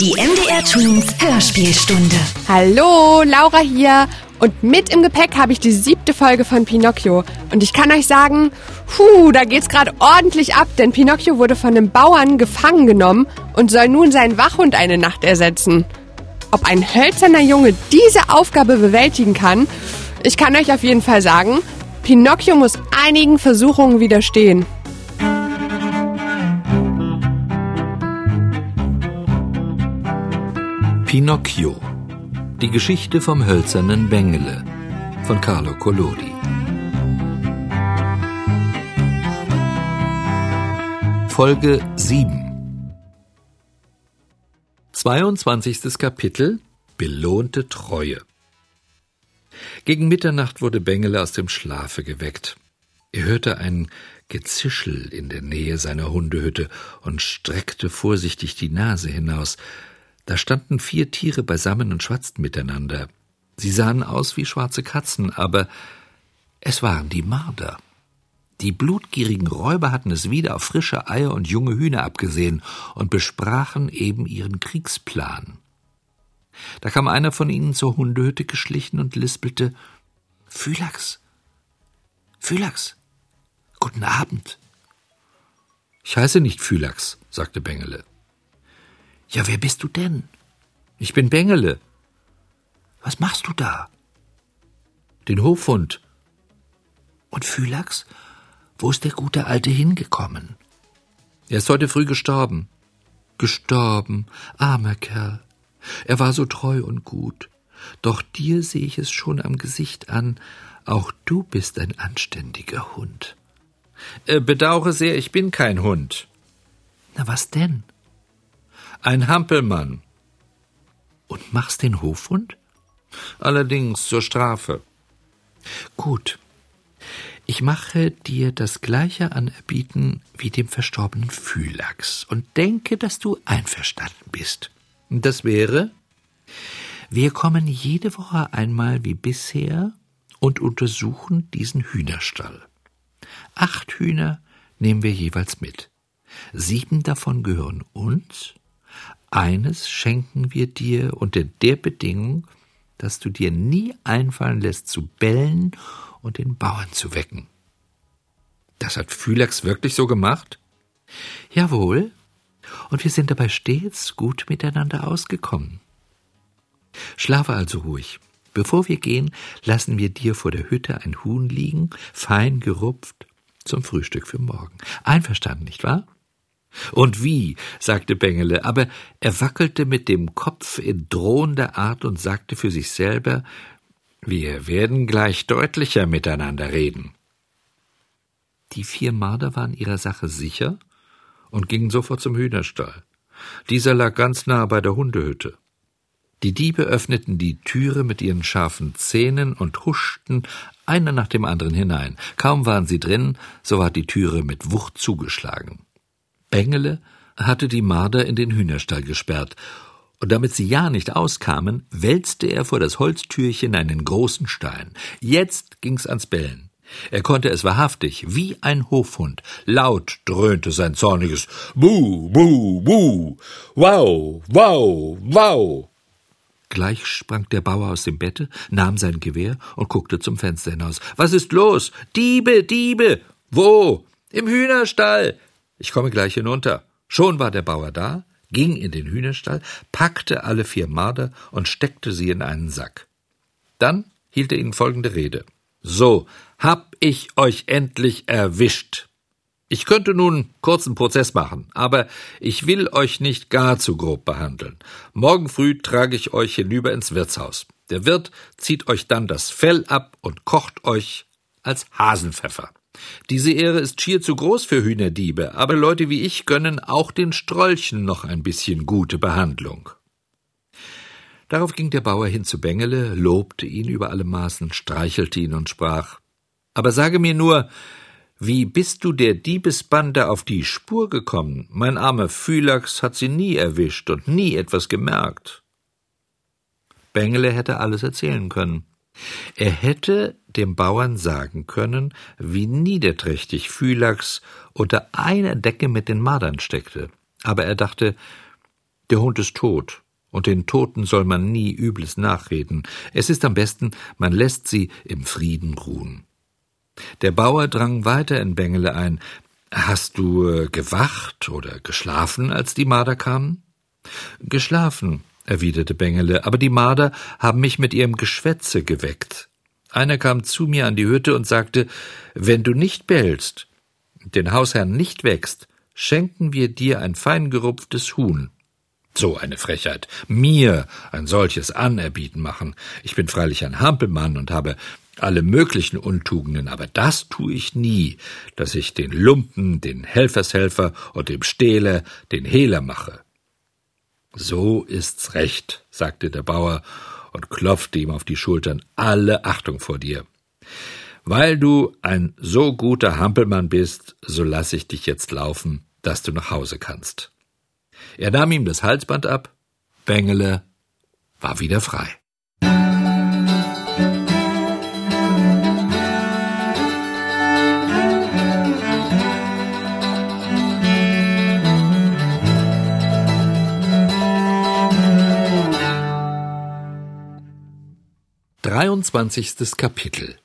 Die MDR Twins Hörspielstunde. Hallo, Laura hier. Und mit im Gepäck habe ich die siebte Folge von Pinocchio. Und ich kann euch sagen, puh, da geht's gerade ordentlich ab, denn Pinocchio wurde von einem Bauern gefangen genommen und soll nun seinen Wachhund eine Nacht ersetzen. Ob ein hölzerner Junge diese Aufgabe bewältigen kann, ich kann euch auf jeden Fall sagen, Pinocchio muss einigen Versuchungen widerstehen. Pinocchio. Die Geschichte vom hölzernen Bengele von Carlo Collodi. Folge 7 22. Kapitel Belohnte Treue Gegen Mitternacht wurde Bengele aus dem Schlafe geweckt. Er hörte ein Gezischel in der Nähe seiner Hundehütte und streckte vorsichtig die Nase hinaus. Da standen vier Tiere beisammen und schwatzten miteinander. Sie sahen aus wie schwarze Katzen, aber es waren die Marder. Die blutgierigen Räuber hatten es wieder auf frische Eier und junge Hühner abgesehen und besprachen eben ihren Kriegsplan. Da kam einer von ihnen zur Hundehütte geschlichen und lispelte Phylax. Phylax. Guten Abend. Ich heiße nicht Phylax, sagte Bengele. Ja, wer bist du denn? Ich bin Bengele. Was machst du da? Den Hofhund. Und Phylax? Wo ist der gute Alte hingekommen? Er ist heute früh gestorben. Gestorben, armer Kerl. Er war so treu und gut. Doch dir sehe ich es schon am Gesicht an, auch du bist ein anständiger Hund. Äh, bedauere sehr, ich bin kein Hund. Na was denn? Ein Hampelmann. Und machst den Hofhund? Allerdings zur Strafe. Gut. Ich mache dir das gleiche Anerbieten wie dem verstorbenen Phylax und denke, dass du einverstanden bist. Das wäre, wir kommen jede Woche einmal wie bisher und untersuchen diesen Hühnerstall. Acht Hühner nehmen wir jeweils mit. Sieben davon gehören uns eines schenken wir dir unter der Bedingung, dass du dir nie einfallen lässt zu bellen und den Bauern zu wecken. Das hat Phylax wirklich so gemacht? Jawohl, und wir sind dabei stets gut miteinander ausgekommen. Schlafe also ruhig. Bevor wir gehen, lassen wir dir vor der Hütte ein Huhn liegen, fein gerupft, zum Frühstück für morgen. Einverstanden, nicht wahr? Und wie, sagte Bengele, aber er wackelte mit dem Kopf in drohender Art und sagte für sich selber, wir werden gleich deutlicher miteinander reden. Die vier Marder waren ihrer Sache sicher und gingen sofort zum Hühnerstall. Dieser lag ganz nah bei der Hundehütte. Die Diebe öffneten die Türe mit ihren scharfen Zähnen und huschten einer nach dem anderen hinein. Kaum waren sie drin, so war die Türe mit Wucht zugeschlagen. Bengele hatte die Marder in den Hühnerstall gesperrt, und damit sie ja nicht auskamen, wälzte er vor das Holztürchen einen großen Stein. Jetzt ging's ans Bellen. Er konnte es wahrhaftig, wie ein Hofhund. Laut dröhnte sein zorniges Buh, Buh, Buh. Wow, wow, wow. Gleich sprang der Bauer aus dem Bette, nahm sein Gewehr und guckte zum Fenster hinaus. Was ist los? Diebe, Diebe! Wo? Im Hühnerstall. Ich komme gleich hinunter. Schon war der Bauer da, ging in den Hühnerstall, packte alle vier Marder und steckte sie in einen Sack. Dann hielt er ihnen folgende Rede. So, hab ich euch endlich erwischt. Ich könnte nun kurzen Prozess machen, aber ich will euch nicht gar zu grob behandeln. Morgen früh trage ich euch hinüber ins Wirtshaus. Der Wirt zieht euch dann das Fell ab und kocht euch als Hasenpfeffer. Diese Ehre ist schier zu groß für Hühnerdiebe, aber Leute wie ich gönnen auch den Strolchen noch ein bisschen gute Behandlung. Darauf ging der Bauer hin zu Bengele, lobte ihn über alle Maßen, streichelte ihn und sprach Aber sage mir nur, wie bist du der Diebesbande auf die Spur gekommen? Mein armer Phylax hat sie nie erwischt und nie etwas gemerkt. Bengele hätte alles erzählen können. Er hätte dem Bauern sagen können, wie niederträchtig Phylax unter einer Decke mit den Mardern steckte. Aber er dachte, Der Hund ist tot, und den Toten soll man nie Übles nachreden. Es ist am besten, man lässt sie im Frieden ruhen. Der Bauer drang weiter in Bengele ein. Hast du äh, gewacht oder geschlafen, als die Marder kamen? Geschlafen, erwiderte Bengele, aber die Marder haben mich mit ihrem Geschwätze geweckt. Einer kam zu mir an die Hütte und sagte, wenn du nicht bellst, den Hausherrn nicht wächst, schenken wir dir ein feingerupftes Huhn. So eine Frechheit. Mir ein solches Anerbieten machen. Ich bin freilich ein Hampelmann und habe alle möglichen Untugenden, aber das tue ich nie, dass ich den Lumpen, den Helfershelfer und dem Stehler den Hehler mache. So ist's recht, sagte der Bauer und klopfte ihm auf die Schultern. Alle Achtung vor dir. Weil du ein so guter Hampelmann bist, so lass ich dich jetzt laufen, dass du nach Hause kannst. Er nahm ihm das Halsband ab, Bengele war wieder frei. 23. Kapitel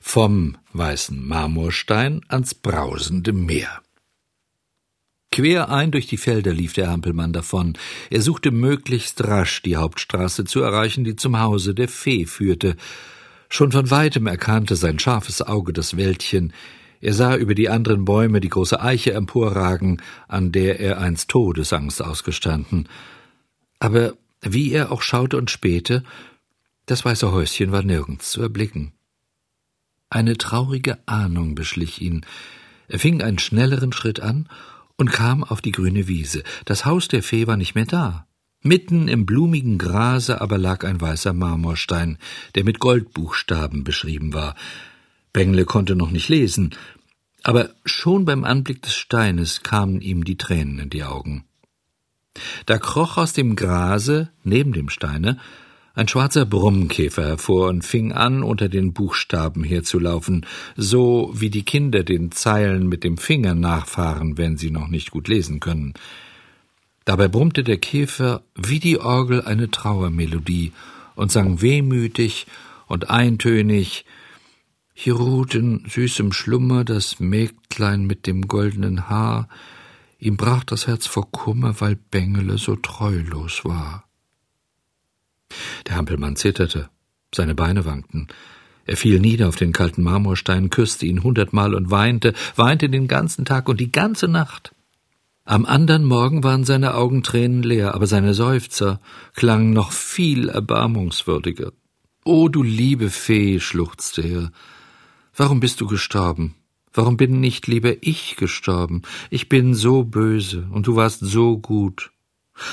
Vom weißen Marmorstein ans brausende Meer. Quer ein durch die Felder lief der Hampelmann davon. Er suchte möglichst rasch die Hauptstraße zu erreichen, die zum Hause der Fee führte. Schon von weitem erkannte sein scharfes Auge das Wäldchen. Er sah über die anderen Bäume die große Eiche emporragen, an der er einst Todesangst ausgestanden. Aber wie er auch schaute und spähte, das weiße Häuschen war nirgends zu erblicken. Eine traurige Ahnung beschlich ihn. Er fing einen schnelleren Schritt an und kam auf die grüne Wiese. Das Haus der Fee war nicht mehr da. Mitten im blumigen Grase aber lag ein weißer Marmorstein, der mit Goldbuchstaben beschrieben war. Bengle konnte noch nicht lesen, aber schon beim Anblick des Steines kamen ihm die Tränen in die Augen. Da kroch aus dem Grase neben dem Steine ein schwarzer Brummkäfer hervor und fing an, unter den Buchstaben herzulaufen, so wie die Kinder den Zeilen mit dem Finger nachfahren, wenn sie noch nicht gut lesen können. Dabei brummte der Käfer wie die Orgel eine Trauermelodie und sang wehmütig und eintönig Hier ruht in süßem Schlummer das Mägdlein mit dem goldenen Haar, ihm brach das Herz vor Kummer, weil Bengele so treulos war. Der Hampelmann zitterte, seine Beine wankten. Er fiel nieder auf den kalten Marmorstein, küsste ihn hundertmal und weinte, weinte den ganzen Tag und die ganze Nacht. Am andern Morgen waren seine Augentränen leer, aber seine Seufzer klangen noch viel erbarmungswürdiger. O du liebe Fee, schluchzte er, warum bist du gestorben? Warum bin nicht lieber ich gestorben? Ich bin so böse, und du warst so gut.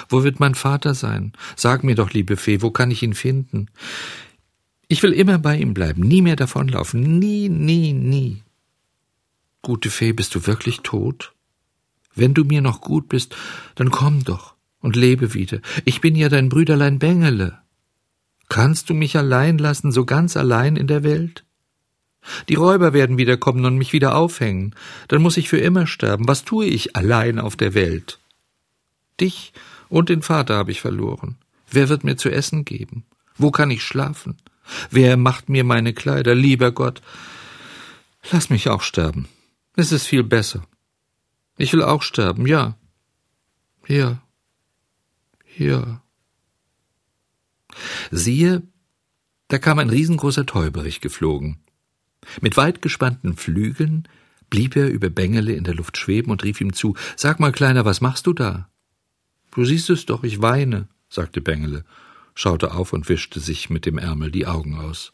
Wo wird mein Vater sein? Sag mir doch, liebe Fee, wo kann ich ihn finden? Ich will immer bei ihm bleiben, nie mehr davonlaufen, nie, nie, nie. Gute Fee, bist du wirklich tot? Wenn du mir noch gut bist, dann komm doch und lebe wieder. Ich bin ja dein Brüderlein Bengele. Kannst du mich allein lassen, so ganz allein in der Welt? Die Räuber werden wiederkommen und mich wieder aufhängen. Dann muss ich für immer sterben. Was tue ich allein auf der Welt? Dich und den Vater habe ich verloren. Wer wird mir zu essen geben? Wo kann ich schlafen? Wer macht mir meine Kleider? Lieber Gott, lass mich auch sterben. Es ist viel besser. Ich will auch sterben, ja. Ja. Ja. Siehe, da kam ein riesengroßer Täuberich geflogen. Mit weit gespannten Flügeln blieb er über Bengele in der Luft schweben und rief ihm zu Sag mal, Kleiner, was machst du da? Du siehst es doch, ich weine, sagte Bengele, schaute auf und wischte sich mit dem Ärmel die Augen aus.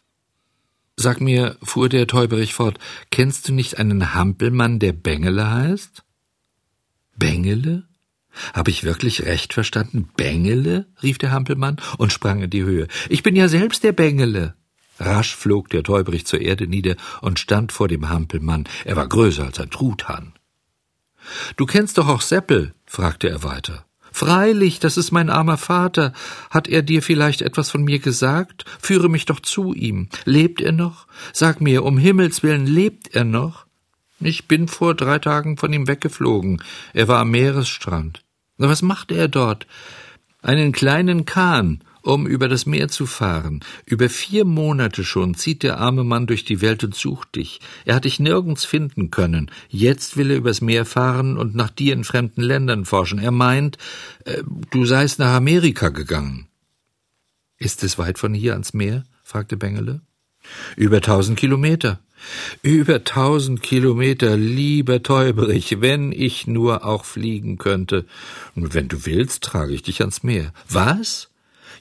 Sag mir, fuhr der Täuberich fort, kennst du nicht einen Hampelmann, der Bengele heißt? Bengele? Hab ich wirklich recht verstanden? Bengele? rief der Hampelmann und sprang in die Höhe. Ich bin ja selbst der Bengele. Rasch flog der Täuberich zur Erde nieder und stand vor dem Hampelmann. Er war größer als ein Truthahn. Du kennst doch auch Seppel? fragte er weiter. Freilich, das ist mein armer Vater. Hat er dir vielleicht etwas von mir gesagt? Führe mich doch zu ihm. Lebt er noch? Sag mir, um Himmels willen, lebt er noch? Ich bin vor drei Tagen von ihm weggeflogen. Er war am Meeresstrand. Was macht er dort? Einen kleinen Kahn, um über das Meer zu fahren. Über vier Monate schon zieht der arme Mann durch die Welt und sucht dich. Er hat dich nirgends finden können. Jetzt will er übers Meer fahren und nach dir in fremden Ländern forschen. Er meint, äh, du seist nach Amerika gegangen. Ist es weit von hier ans Meer? fragte Bengele. Über tausend Kilometer. Über tausend Kilometer, lieber Täuberich, wenn ich nur auch fliegen könnte. Wenn du willst, trage ich dich ans Meer. Was?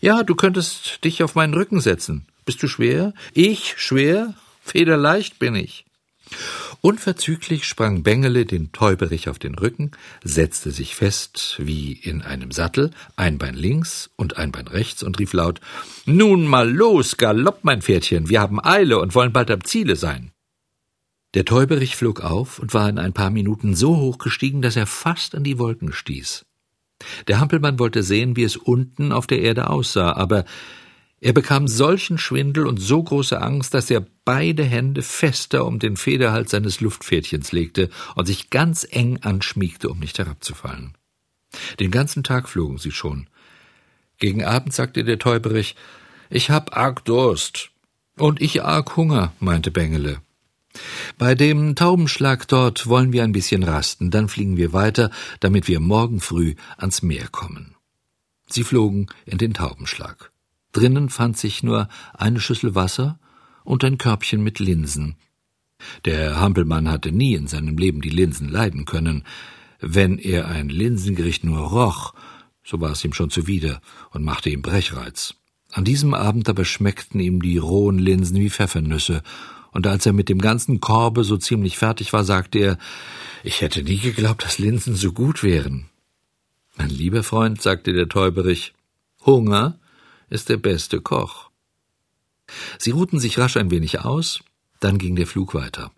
Ja, du könntest dich auf meinen Rücken setzen. Bist du schwer? Ich schwer? Federleicht bin ich. Unverzüglich sprang Bengele den Täuberich auf den Rücken, setzte sich fest wie in einem Sattel, ein Bein links und ein Bein rechts und rief laut Nun mal los, Galopp, mein Pferdchen, wir haben Eile und wollen bald am Ziele sein. Der Täuberich flog auf und war in ein paar Minuten so hoch gestiegen, dass er fast an die Wolken stieß. Der Hampelmann wollte sehen, wie es unten auf der Erde aussah, aber er bekam solchen Schwindel und so große Angst, dass er beide Hände fester um den Federhals seines Luftpferdchens legte und sich ganz eng anschmiegte, um nicht herabzufallen. Den ganzen Tag flogen sie schon. Gegen Abend sagte der Täuberich, ich hab arg Durst. Und ich arg Hunger, meinte Bengele. Bei dem Taubenschlag dort wollen wir ein bisschen rasten, dann fliegen wir weiter, damit wir morgen früh ans Meer kommen. Sie flogen in den Taubenschlag. Drinnen fand sich nur eine Schüssel Wasser und ein Körbchen mit Linsen. Der Hampelmann hatte nie in seinem Leben die Linsen leiden können. Wenn er ein Linsengericht nur roch, so war es ihm schon zuwider und machte ihm Brechreiz. An diesem Abend aber schmeckten ihm die rohen Linsen wie Pfeffernüsse, und als er mit dem ganzen Korbe so ziemlich fertig war, sagte er, ich hätte nie geglaubt, dass Linsen so gut wären. Mein lieber Freund, sagte der Täuberich, Hunger ist der beste Koch. Sie ruhten sich rasch ein wenig aus, dann ging der Flug weiter.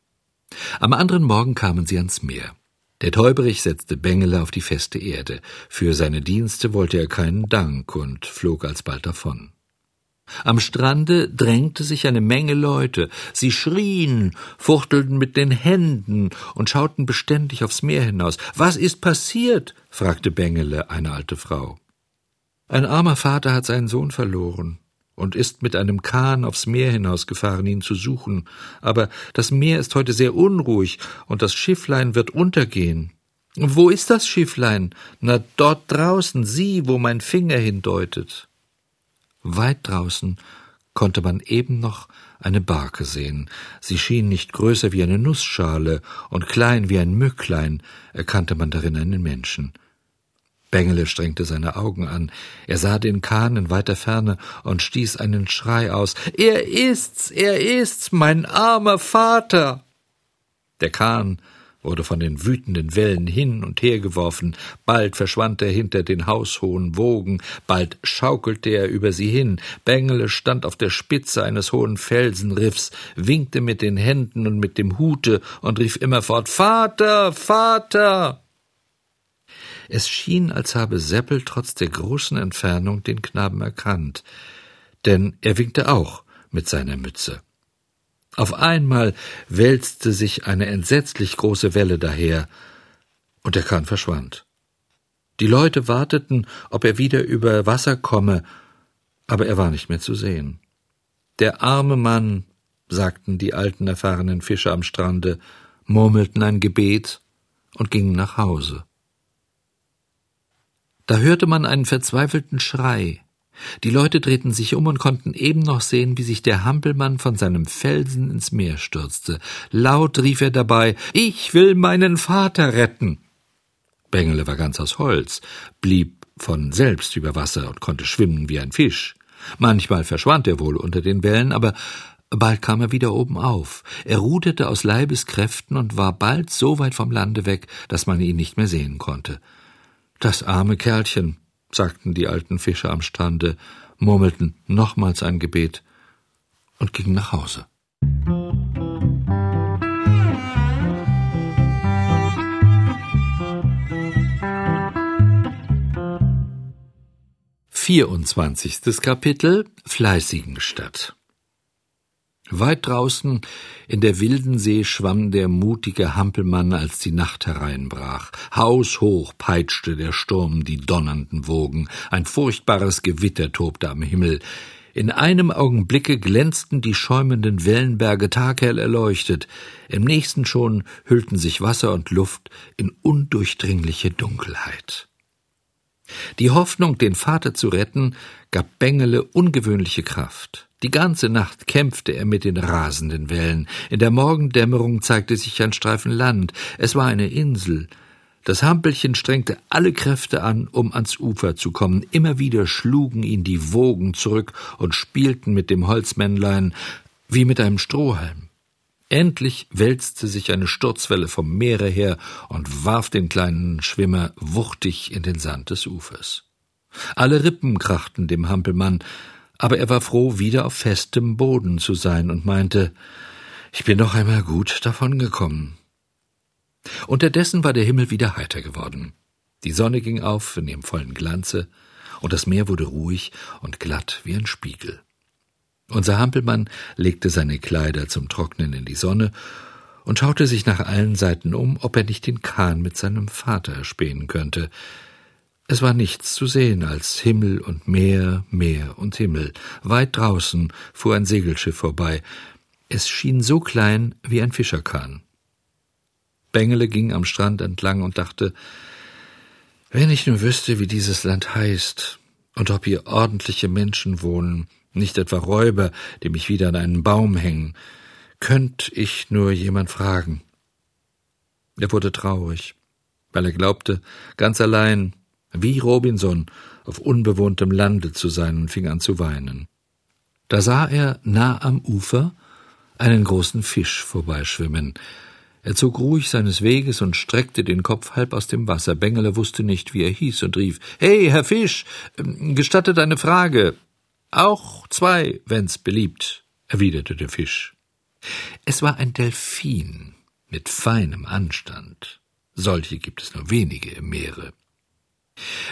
Am anderen Morgen kamen sie ans Meer. Der Täuberich setzte Bengele auf die feste Erde. Für seine Dienste wollte er keinen Dank und flog alsbald davon. Am Strande drängte sich eine Menge Leute. Sie schrien, fuchtelten mit den Händen und schauten beständig aufs Meer hinaus. Was ist passiert? fragte Bengele eine alte Frau. Ein armer Vater hat seinen Sohn verloren und ist mit einem Kahn aufs Meer hinausgefahren, ihn zu suchen. Aber das Meer ist heute sehr unruhig und das Schifflein wird untergehen. Wo ist das Schifflein? Na, dort draußen, sieh, wo mein Finger hindeutet. Weit draußen konnte man eben noch eine Barke sehen. Sie schien nicht größer wie eine Nussschale und klein wie ein Mücklein, erkannte man darin einen Menschen. Bengele strengte seine Augen an. Er sah den Kahn in weiter Ferne und stieß einen Schrei aus. Er ist's, er ist's, mein armer Vater! Der Kahn wurde von den wütenden Wellen hin und her geworfen, bald verschwand er hinter den haushohen Wogen, bald schaukelte er über sie hin, Bengele stand auf der Spitze eines hohen Felsenriffs, winkte mit den Händen und mit dem Hute und rief immerfort Vater, Vater. Es schien, als habe Seppel trotz der großen Entfernung den Knaben erkannt, denn er winkte auch mit seiner Mütze. Auf einmal wälzte sich eine entsetzlich große Welle daher, und der Kahn verschwand. Die Leute warteten, ob er wieder über Wasser komme, aber er war nicht mehr zu sehen. Der arme Mann, sagten die alten erfahrenen Fischer am Strande, murmelten ein Gebet und gingen nach Hause. Da hörte man einen verzweifelten Schrei. Die Leute drehten sich um und konnten eben noch sehen, wie sich der Hampelmann von seinem Felsen ins Meer stürzte. Laut rief er dabei Ich will meinen Vater retten. Bengele war ganz aus Holz, blieb von selbst über Wasser und konnte schwimmen wie ein Fisch. Manchmal verschwand er wohl unter den Wellen, aber bald kam er wieder oben auf. Er ruderte aus Leibeskräften und war bald so weit vom Lande weg, dass man ihn nicht mehr sehen konnte. Das arme Kerlchen, sagten die alten Fischer am Strande, murmelten nochmals ein Gebet und gingen nach Hause. Vierundzwanzigstes Kapitel Fleißigenstadt Weit draußen in der wilden See schwamm der mutige Hampelmann, als die Nacht hereinbrach. Haushoch peitschte der Sturm die donnernden Wogen, ein furchtbares Gewitter tobte am Himmel. In einem Augenblicke glänzten die schäumenden Wellenberge taghell erleuchtet, im nächsten schon hüllten sich Wasser und Luft in undurchdringliche Dunkelheit. Die Hoffnung, den Vater zu retten, gab Bengele ungewöhnliche Kraft. Die ganze Nacht kämpfte er mit den rasenden Wellen. In der Morgendämmerung zeigte sich ein Streifen Land. Es war eine Insel. Das Hampelchen strengte alle Kräfte an, um ans Ufer zu kommen. Immer wieder schlugen ihn die Wogen zurück und spielten mit dem Holzmännlein wie mit einem Strohhalm. Endlich wälzte sich eine Sturzwelle vom Meere her und warf den kleinen Schwimmer wuchtig in den Sand des Ufers. Alle Rippen krachten dem Hampelmann, aber er war froh, wieder auf festem Boden zu sein und meinte, ich bin doch einmal gut davongekommen. Unterdessen war der Himmel wieder heiter geworden. Die Sonne ging auf in ihrem vollen Glanze, und das Meer wurde ruhig und glatt wie ein Spiegel. Unser Hampelmann legte seine Kleider zum Trocknen in die Sonne und schaute sich nach allen Seiten um, ob er nicht den Kahn mit seinem Vater erspähen könnte. Es war nichts zu sehen als Himmel und Meer, Meer und Himmel. Weit draußen fuhr ein Segelschiff vorbei. Es schien so klein wie ein Fischerkahn. Bengele ging am Strand entlang und dachte, wenn ich nur wüsste, wie dieses Land heißt und ob hier ordentliche Menschen wohnen, nicht etwa Räuber, die mich wieder an einen Baum hängen. Könnt ich nur jemand fragen? Er wurde traurig, weil er glaubte, ganz allein, wie Robinson, auf unbewohntem Lande zu sein und fing an zu weinen. Da sah er nah am Ufer einen großen Fisch vorbeischwimmen. Er zog ruhig seines Weges und streckte den Kopf halb aus dem Wasser. Bengele wusste nicht, wie er hieß, und rief Hey, Herr Fisch, ähm, gestattet eine Frage. Auch zwei, wenn's beliebt, erwiderte der Fisch. Es war ein Delphin mit feinem Anstand. Solche gibt es nur wenige im Meere.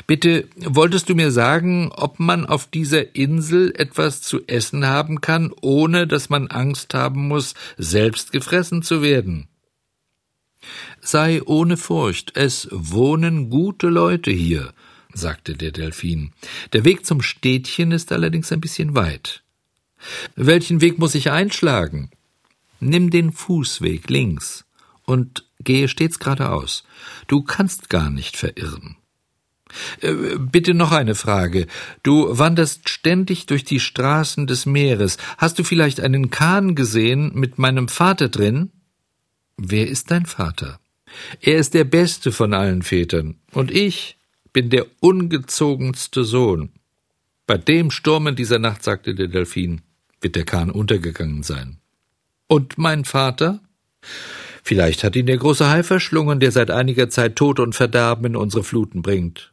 Bitte, wolltest du mir sagen, ob man auf dieser Insel etwas zu essen haben kann, ohne dass man Angst haben muss, selbst gefressen zu werden? Sei ohne Furcht, es wohnen gute Leute hier, sagte der Delfin. Der Weg zum Städtchen ist allerdings ein bisschen weit. Welchen Weg muss ich einschlagen? Nimm den Fußweg links und gehe stets geradeaus. Du kannst gar nicht verirren. Äh, bitte noch eine Frage. Du wanderst ständig durch die Straßen des Meeres. Hast du vielleicht einen Kahn gesehen mit meinem Vater drin? Wer ist dein Vater? Er ist der beste von allen Vätern. Und ich? bin der ungezogenste Sohn. Bei dem Sturm in dieser Nacht, sagte der Delfin, wird der Kahn untergegangen sein. Und mein Vater? Vielleicht hat ihn der große Hai verschlungen, der seit einiger Zeit Tod und Verderben in unsere Fluten bringt.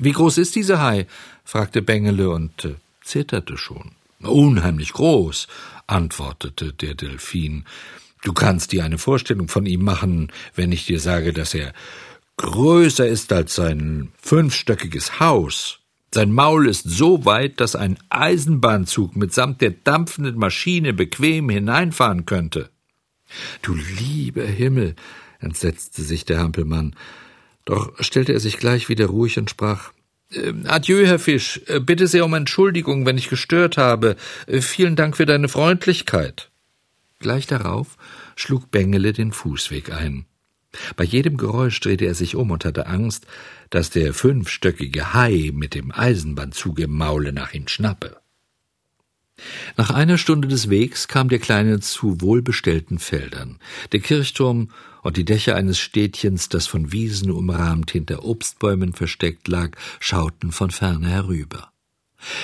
Wie groß ist dieser Hai? fragte Bengele und äh, zitterte schon. Unheimlich groß, antwortete der Delfin. Du kannst dir eine Vorstellung von ihm machen, wenn ich dir sage, dass er größer ist als sein fünfstöckiges Haus. Sein Maul ist so weit, dass ein Eisenbahnzug mitsamt der dampfenden Maschine bequem hineinfahren könnte. Du lieber Himmel, entsetzte sich der Hampelmann. Doch stellte er sich gleich wieder ruhig und sprach äh, Adieu, Herr Fisch. Äh, bitte sehr um Entschuldigung, wenn ich gestört habe. Äh, vielen Dank für deine Freundlichkeit. Gleich darauf schlug Bengele den Fußweg ein. Bei jedem Geräusch drehte er sich um und hatte Angst, dass der fünfstöckige Hai mit dem Eisenbahnzug im Maule nach ihm schnappe. Nach einer Stunde des Wegs kam der Kleine zu wohlbestellten Feldern. Der Kirchturm und die Dächer eines Städtchens, das von Wiesen umrahmt hinter Obstbäumen versteckt lag, schauten von ferne herüber.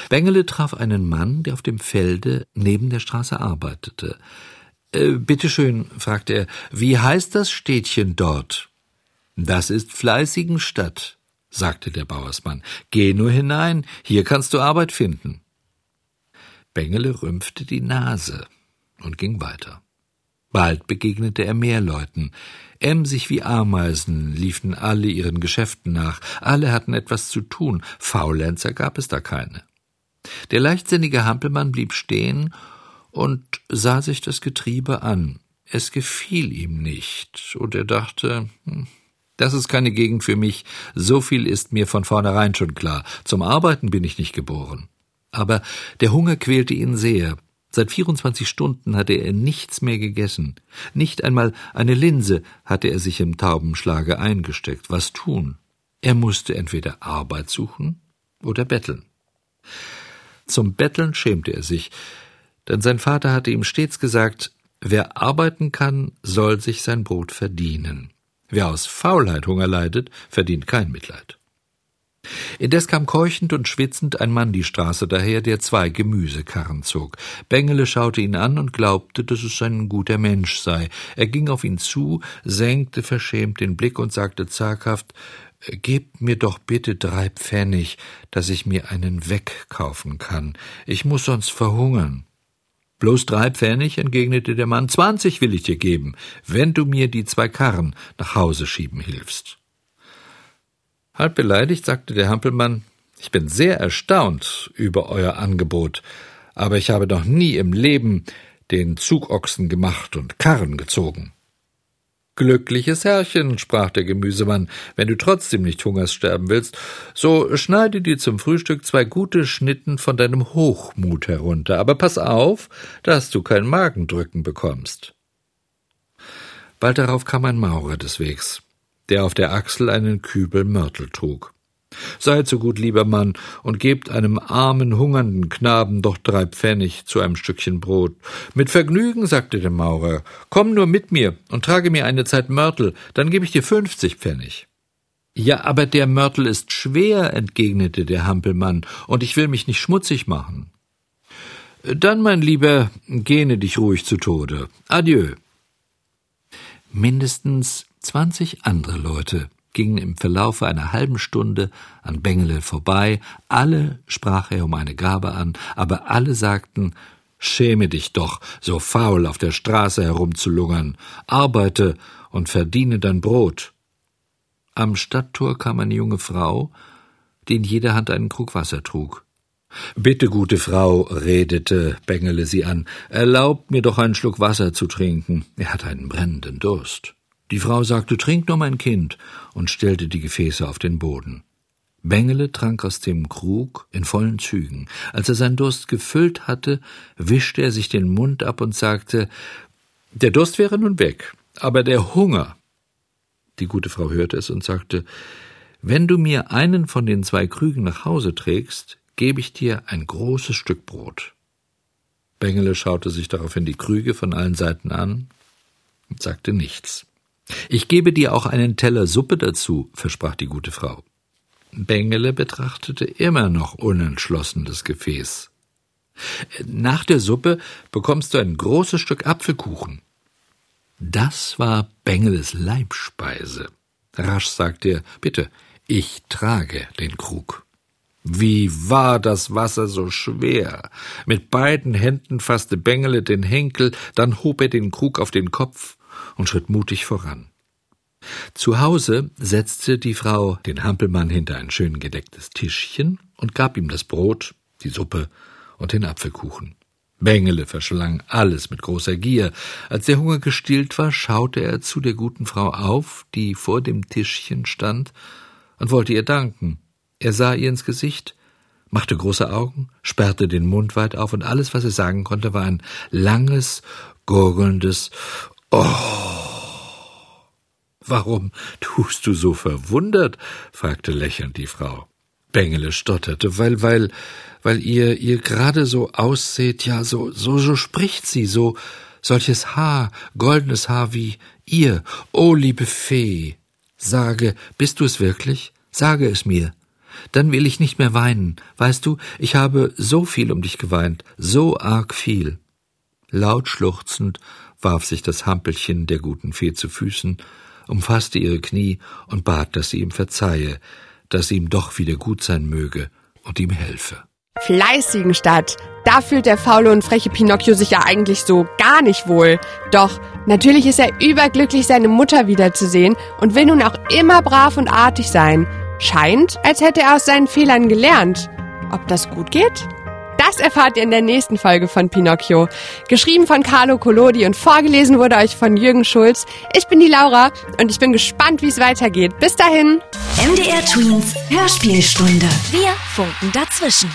Bengele traf einen Mann, der auf dem Felde neben der Straße arbeitete. Äh, bitteschön, fragte er, wie heißt das Städtchen dort? Das ist Fleißigenstadt, sagte der Bauersmann. Geh nur hinein, hier kannst du Arbeit finden. Bengele rümpfte die Nase und ging weiter. Bald begegnete er mehr Leuten. Emsig wie Ameisen liefen alle ihren Geschäften nach, alle hatten etwas zu tun, Faulenzer gab es da keine. Der leichtsinnige Hampelmann blieb stehen und sah sich das Getriebe an. Es gefiel ihm nicht, und er dachte, hm, das ist keine Gegend für mich, so viel ist mir von vornherein schon klar, zum Arbeiten bin ich nicht geboren. Aber der Hunger quälte ihn sehr, Seit 24 Stunden hatte er nichts mehr gegessen. Nicht einmal eine Linse hatte er sich im Taubenschlage eingesteckt. Was tun? Er musste entweder Arbeit suchen oder betteln. Zum Betteln schämte er sich, denn sein Vater hatte ihm stets gesagt, wer arbeiten kann, soll sich sein Brot verdienen. Wer aus Faulheit Hunger leidet, verdient kein Mitleid. Indes kam keuchend und schwitzend ein Mann die Straße daher, der zwei Gemüsekarren zog. Bengele schaute ihn an und glaubte, dass es ein guter Mensch sei. Er ging auf ihn zu, senkte verschämt den Blick und sagte zaghaft Gebt mir doch bitte drei Pfennig, dass ich mir einen wegkaufen kann. Ich muss sonst verhungern. Bloß drei Pfennig, entgegnete der Mann, zwanzig will ich dir geben, wenn du mir die zwei Karren nach Hause schieben hilfst. Halb beleidigt sagte der Hampelmann, ich bin sehr erstaunt über euer Angebot, aber ich habe noch nie im Leben den Zugochsen gemacht und Karren gezogen. Glückliches Herrchen, sprach der Gemüsemann, wenn du trotzdem nicht Hungers sterben willst, so schneide dir zum Frühstück zwei gute Schnitten von deinem Hochmut herunter, aber pass auf, dass du kein Magendrücken bekommst. Bald darauf kam ein Maurer des Wegs der auf der Achsel einen Kübel Mörtel trug. Seid so gut, lieber Mann, und gebt einem armen, hungernden Knaben doch drei Pfennig zu einem Stückchen Brot. Mit Vergnügen, sagte der Maurer, komm nur mit mir und trage mir eine Zeit Mörtel, dann gebe ich dir fünfzig Pfennig. Ja, aber der Mörtel ist schwer, entgegnete der Hampelmann, und ich will mich nicht schmutzig machen. Dann, mein Lieber, gähne dich ruhig zu Tode. Adieu. Mindestens Zwanzig andere Leute gingen im Verlaufe einer halben Stunde an Bengele vorbei, alle sprach er um eine Gabe an, aber alle sagten Schäme dich doch, so faul auf der Straße herumzulungern, arbeite und verdiene dein Brot. Am Stadttor kam eine junge Frau, die in jeder Hand einen Krug Wasser trug. Bitte, gute Frau, redete Bengele sie an, erlaubt mir doch einen Schluck Wasser zu trinken. Er hat einen brennenden Durst. Die Frau sagte, trink nur mein Kind, und stellte die Gefäße auf den Boden. Bengele trank aus dem Krug in vollen Zügen. Als er seinen Durst gefüllt hatte, wischte er sich den Mund ab und sagte, der Durst wäre nun weg, aber der Hunger. Die gute Frau hörte es und sagte, wenn du mir einen von den zwei Krügen nach Hause trägst, gebe ich dir ein großes Stück Brot. Bengele schaute sich daraufhin die Krüge von allen Seiten an und sagte nichts. Ich gebe dir auch einen Teller Suppe dazu, versprach die gute Frau. Bengele betrachtete immer noch unentschlossen das Gefäß. Nach der Suppe bekommst du ein großes Stück Apfelkuchen. Das war Bengeles Leibspeise. Rasch sagte er, bitte, ich trage den Krug. Wie war das Wasser so schwer? Mit beiden Händen fasste Bengele den Henkel, dann hob er den Krug auf den Kopf und schritt mutig voran. Zu Hause setzte die Frau den Hampelmann hinter ein schön gedecktes Tischchen und gab ihm das Brot, die Suppe und den Apfelkuchen. Bengele verschlang alles mit großer Gier. Als der Hunger gestillt war, schaute er zu der guten Frau auf, die vor dem Tischchen stand, und wollte ihr danken. Er sah ihr ins Gesicht, machte große Augen, sperrte den Mund weit auf, und alles, was er sagen konnte, war ein langes, gurgelndes Oh. Warum tust du so verwundert? fragte lächelnd die Frau. Bengele stotterte, weil, weil, weil ihr, ihr gerade so ausseht, ja, so, so, so spricht sie, so, solches Haar, goldenes Haar wie ihr. Oh, liebe Fee, sage, bist du es wirklich? Sage es mir. Dann will ich nicht mehr weinen. Weißt du, ich habe so viel um dich geweint, so arg viel. Laut schluchzend warf sich das Hampelchen der guten Fee zu Füßen, umfasste ihre Knie und bat, dass sie ihm verzeihe, dass ihm doch wieder gut sein möge und ihm helfe. Fleißigen Stadt. Da fühlt der faule und freche Pinocchio sich ja eigentlich so gar nicht wohl. Doch natürlich ist er überglücklich, seine Mutter wiederzusehen und will nun auch immer brav und artig sein. Scheint, als hätte er aus seinen Fehlern gelernt. Ob das gut geht? Das erfahrt ihr in der nächsten Folge von Pinocchio. Geschrieben von Carlo Collodi und vorgelesen wurde euch von Jürgen Schulz. Ich bin die Laura und ich bin gespannt, wie es weitergeht. Bis dahin. MDR Twins Hörspielstunde. Wir funken dazwischen.